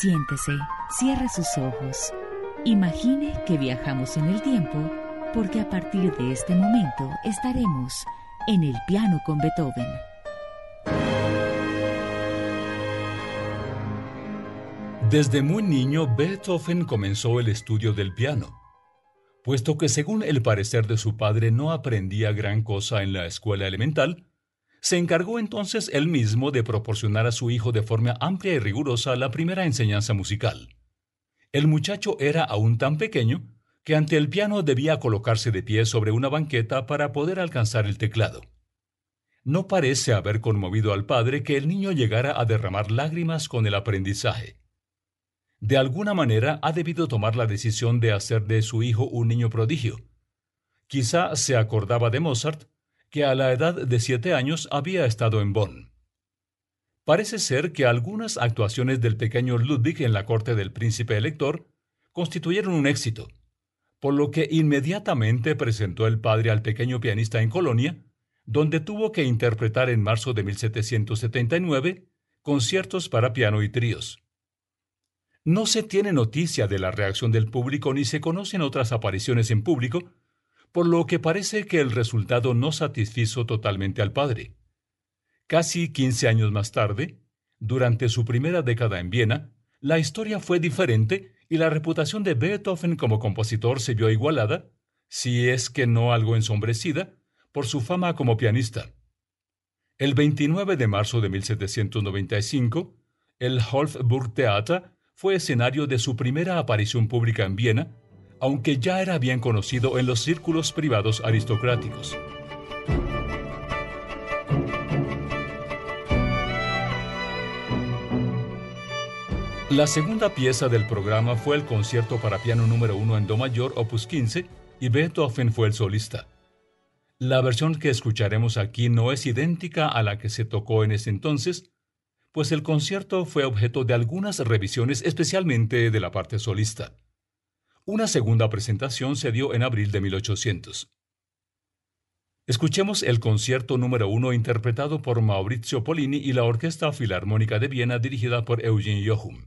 Siéntese, cierre sus ojos. Imagine que viajamos en el tiempo porque a partir de este momento estaremos en el piano con Beethoven. Desde muy niño, Beethoven comenzó el estudio del piano, puesto que según el parecer de su padre no aprendía gran cosa en la escuela elemental, se encargó entonces él mismo de proporcionar a su hijo de forma amplia y rigurosa la primera enseñanza musical. El muchacho era aún tan pequeño que ante el piano debía colocarse de pie sobre una banqueta para poder alcanzar el teclado. No parece haber conmovido al padre que el niño llegara a derramar lágrimas con el aprendizaje. De alguna manera ha debido tomar la decisión de hacer de su hijo un niño prodigio. Quizá se acordaba de Mozart, que a la edad de siete años había estado en Bonn. Parece ser que algunas actuaciones del pequeño Ludwig en la corte del príncipe elector constituyeron un éxito, por lo que inmediatamente presentó el padre al pequeño pianista en Colonia, donde tuvo que interpretar en marzo de 1779 conciertos para piano y tríos. No se tiene noticia de la reacción del público ni se conocen otras apariciones en público, por lo que parece que el resultado no satisfizo totalmente al padre. Casi 15 años más tarde, durante su primera década en Viena, la historia fue diferente y la reputación de Beethoven como compositor se vio igualada, si es que no algo ensombrecida, por su fama como pianista. El 29 de marzo de 1795, el Hofburgtheater fue escenario de su primera aparición pública en Viena, aunque ya era bien conocido en los círculos privados aristocráticos. La segunda pieza del programa fue el concierto para piano número 1 en Do mayor, opus 15, y Beethoven fue el solista. La versión que escucharemos aquí no es idéntica a la que se tocó en ese entonces, pues el concierto fue objeto de algunas revisiones especialmente de la parte solista. Una segunda presentación se dio en abril de 1800. Escuchemos el concierto número 1 interpretado por Maurizio Polini y la Orquesta Filarmónica de Viena dirigida por Eugene Jochum.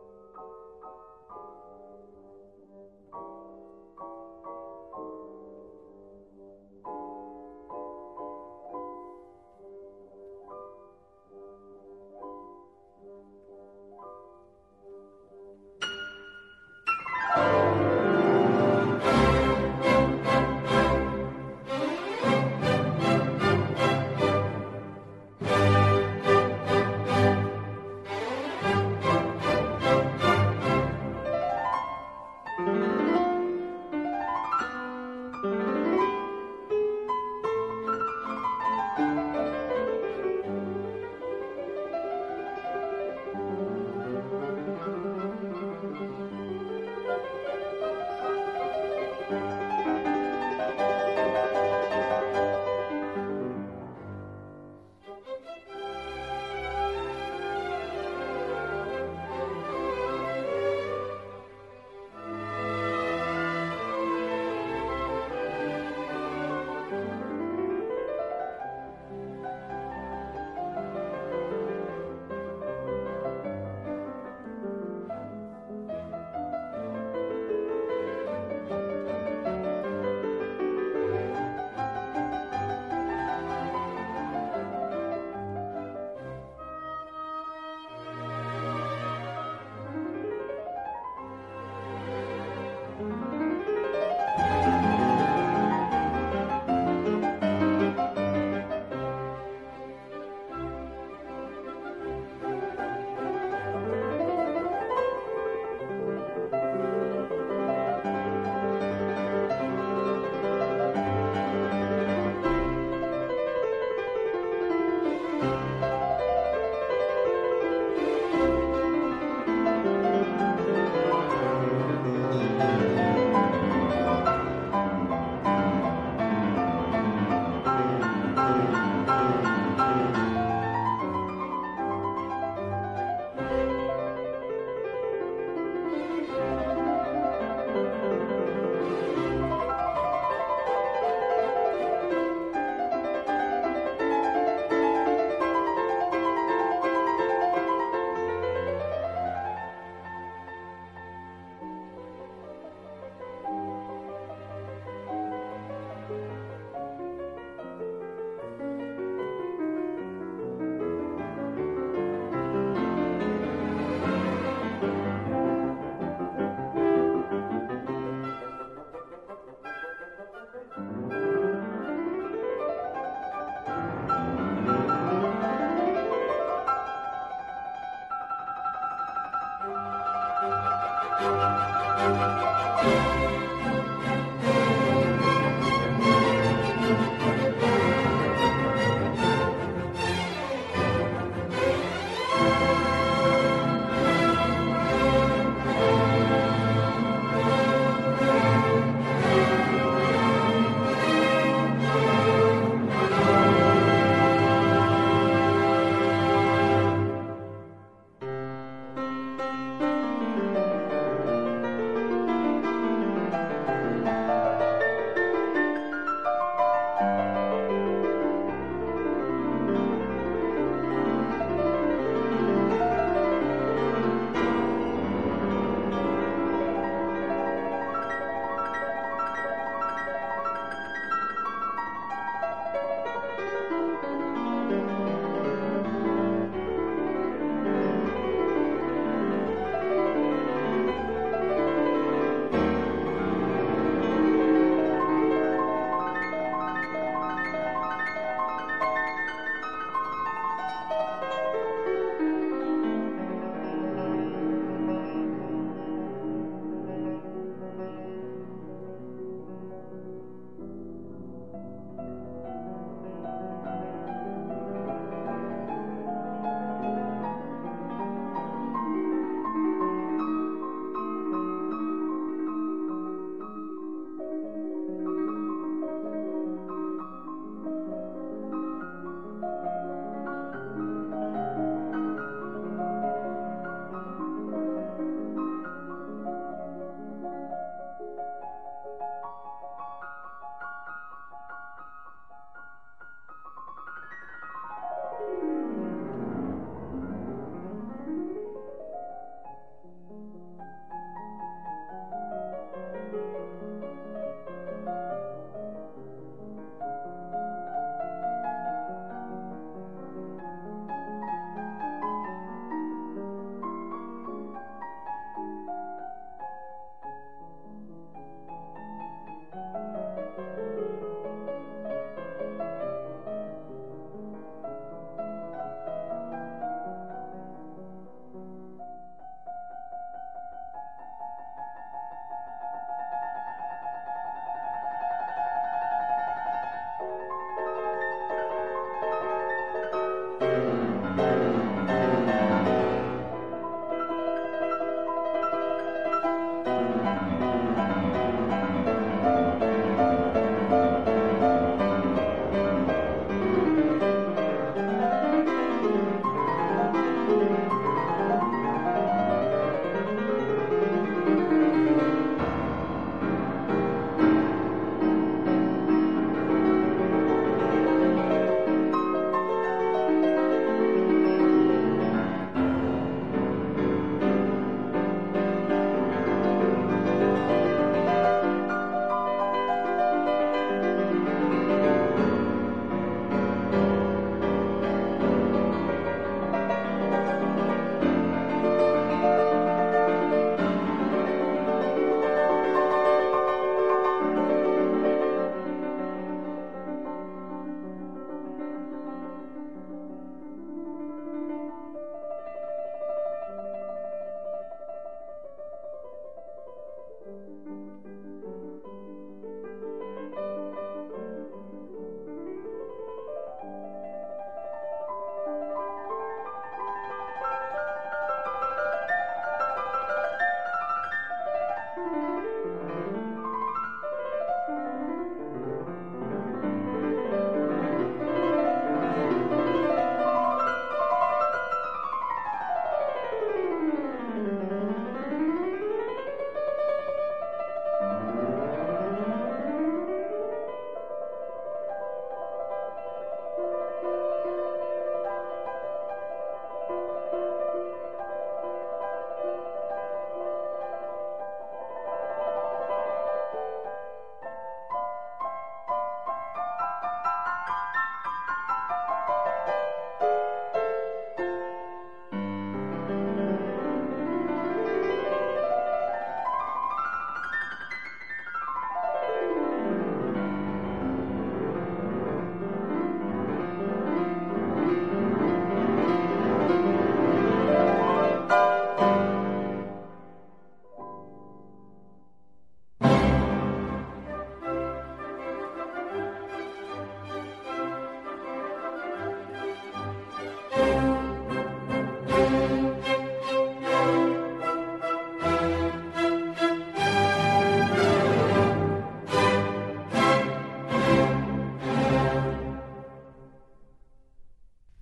Thank you.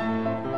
Música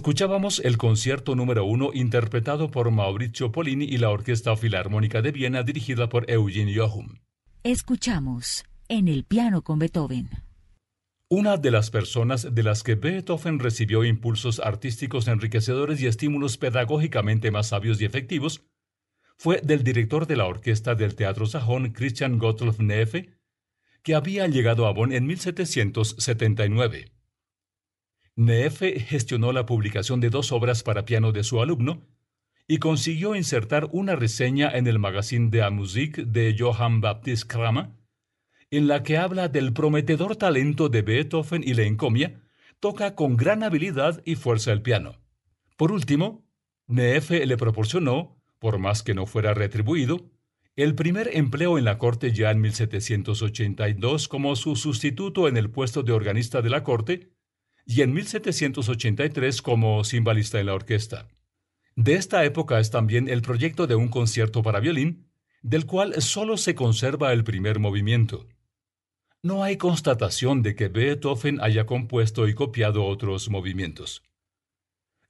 Escuchábamos el concierto número uno interpretado por Maurizio Polini y la Orquesta Filarmónica de Viena dirigida por Eugene Jochum. Escuchamos en el piano con Beethoven. Una de las personas de las que Beethoven recibió impulsos artísticos enriquecedores y estímulos pedagógicamente más sabios y efectivos fue del director de la orquesta del Teatro Sajón, Christian Gottlob Neeffe, que había llegado a Bonn en 1779. Neefe gestionó la publicación de dos obras para piano de su alumno y consiguió insertar una reseña en el magazine de la Musik de Johann Baptist Kramer, en la que habla del prometedor talento de Beethoven y le encomia, toca con gran habilidad y fuerza el piano. Por último, Neefe le proporcionó, por más que no fuera retribuido, el primer empleo en la corte ya en 1782 como su sustituto en el puesto de organista de la corte, y en 1783 como cimbalista en la orquesta. De esta época es también el proyecto de un concierto para violín, del cual solo se conserva el primer movimiento. No hay constatación de que Beethoven haya compuesto y copiado otros movimientos.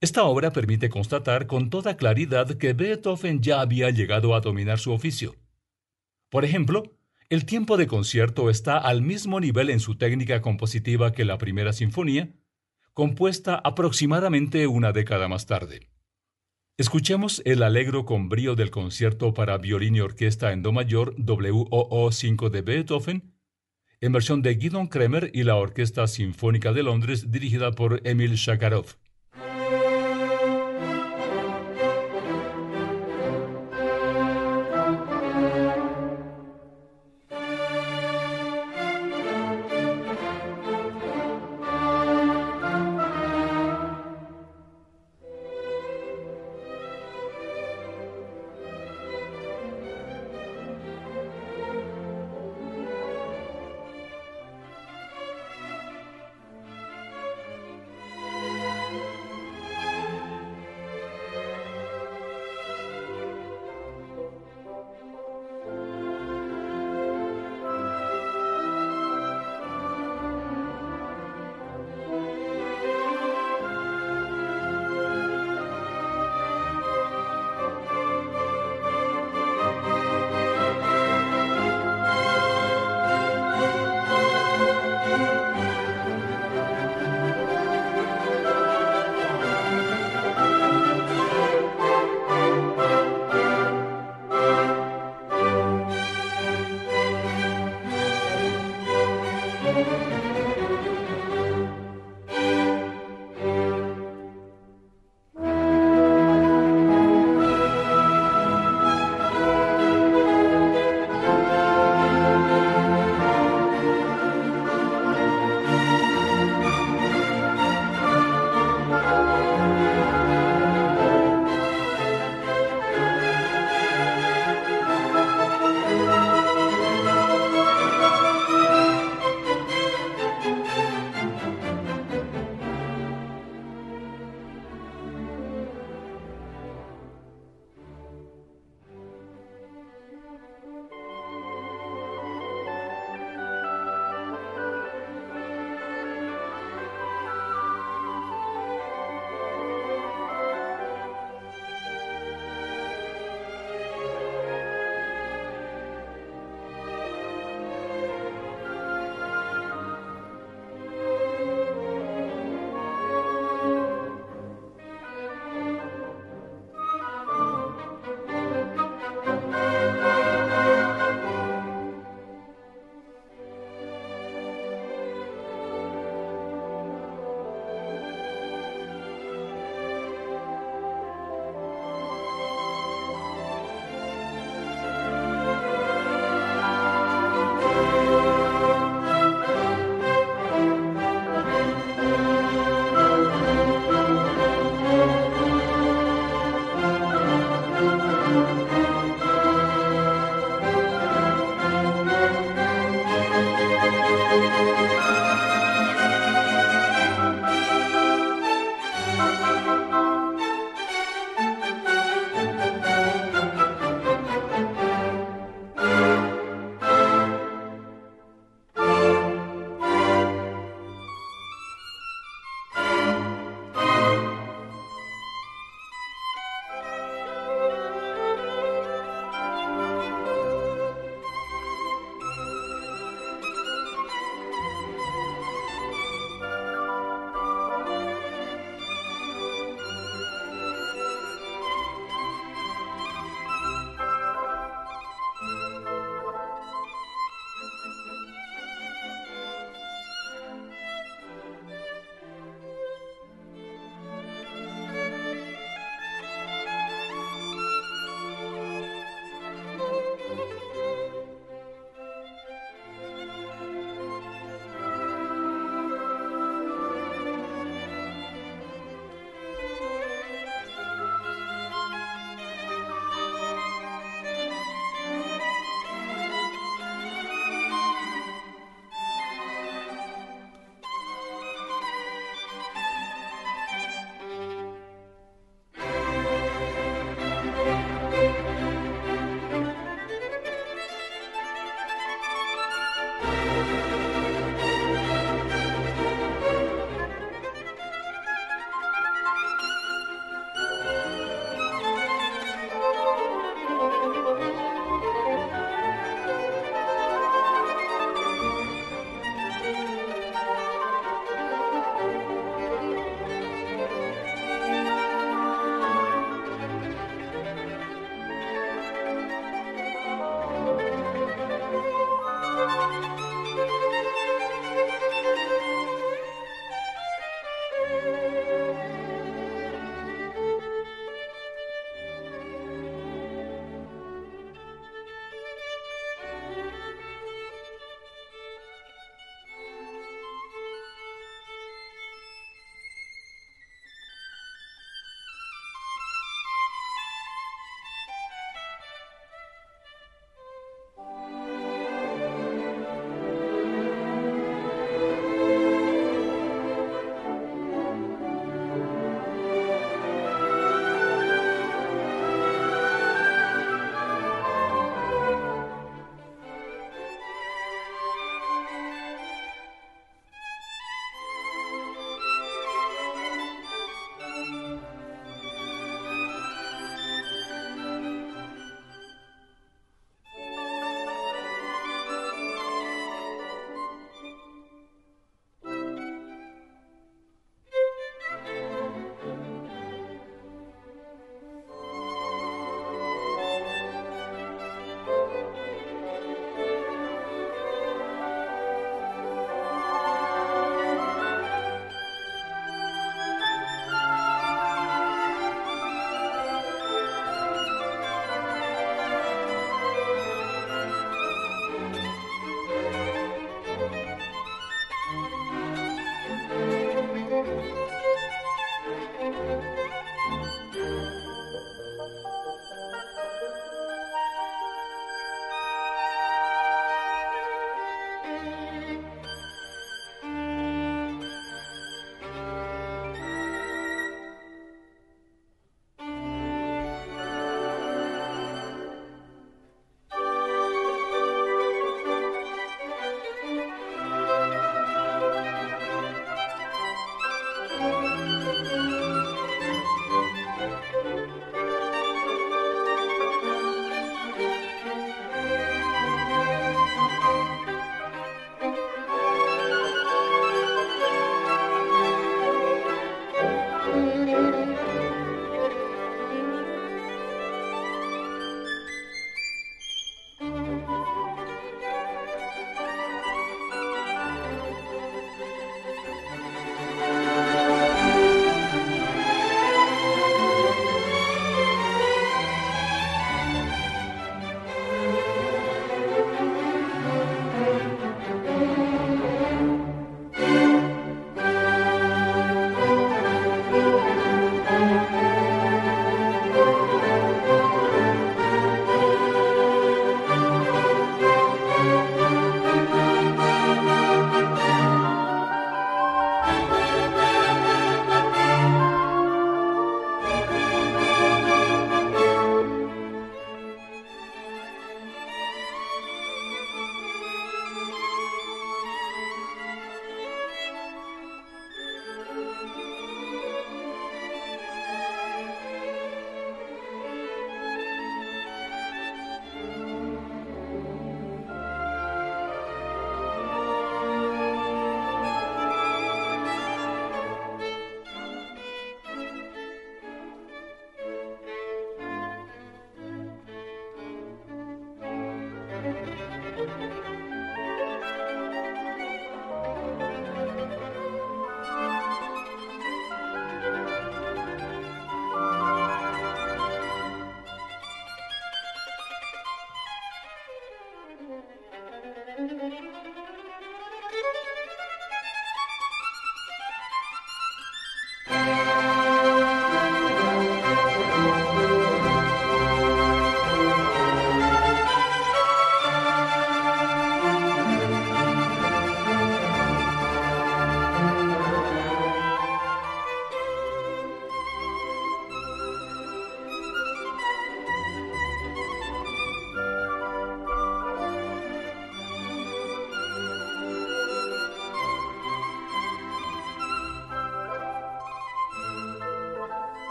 Esta obra permite constatar con toda claridad que Beethoven ya había llegado a dominar su oficio. Por ejemplo, El tiempo de concierto está al mismo nivel en su técnica compositiva que la primera sinfonía, compuesta aproximadamente una década más tarde. Escuchemos el alegro con brío del concierto para violín y orquesta en Do mayor WOO 5 de Beethoven, en versión de Gidon Kremer y la Orquesta Sinfónica de Londres dirigida por Emil Shakarov.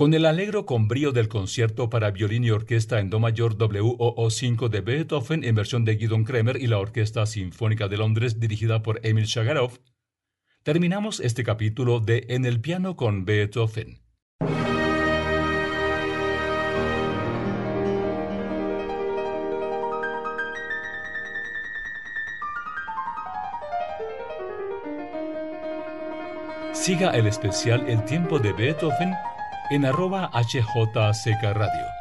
Con el alegro con brío del concierto para violín y orquesta en Do mayor WOO 5 de Beethoven en versión de Guidon Kremer y la Orquesta Sinfónica de Londres dirigida por Emil Shagarov, terminamos este capítulo de En el piano con Beethoven. Siga el especial El tiempo de Beethoven en arroba HJCK Radio.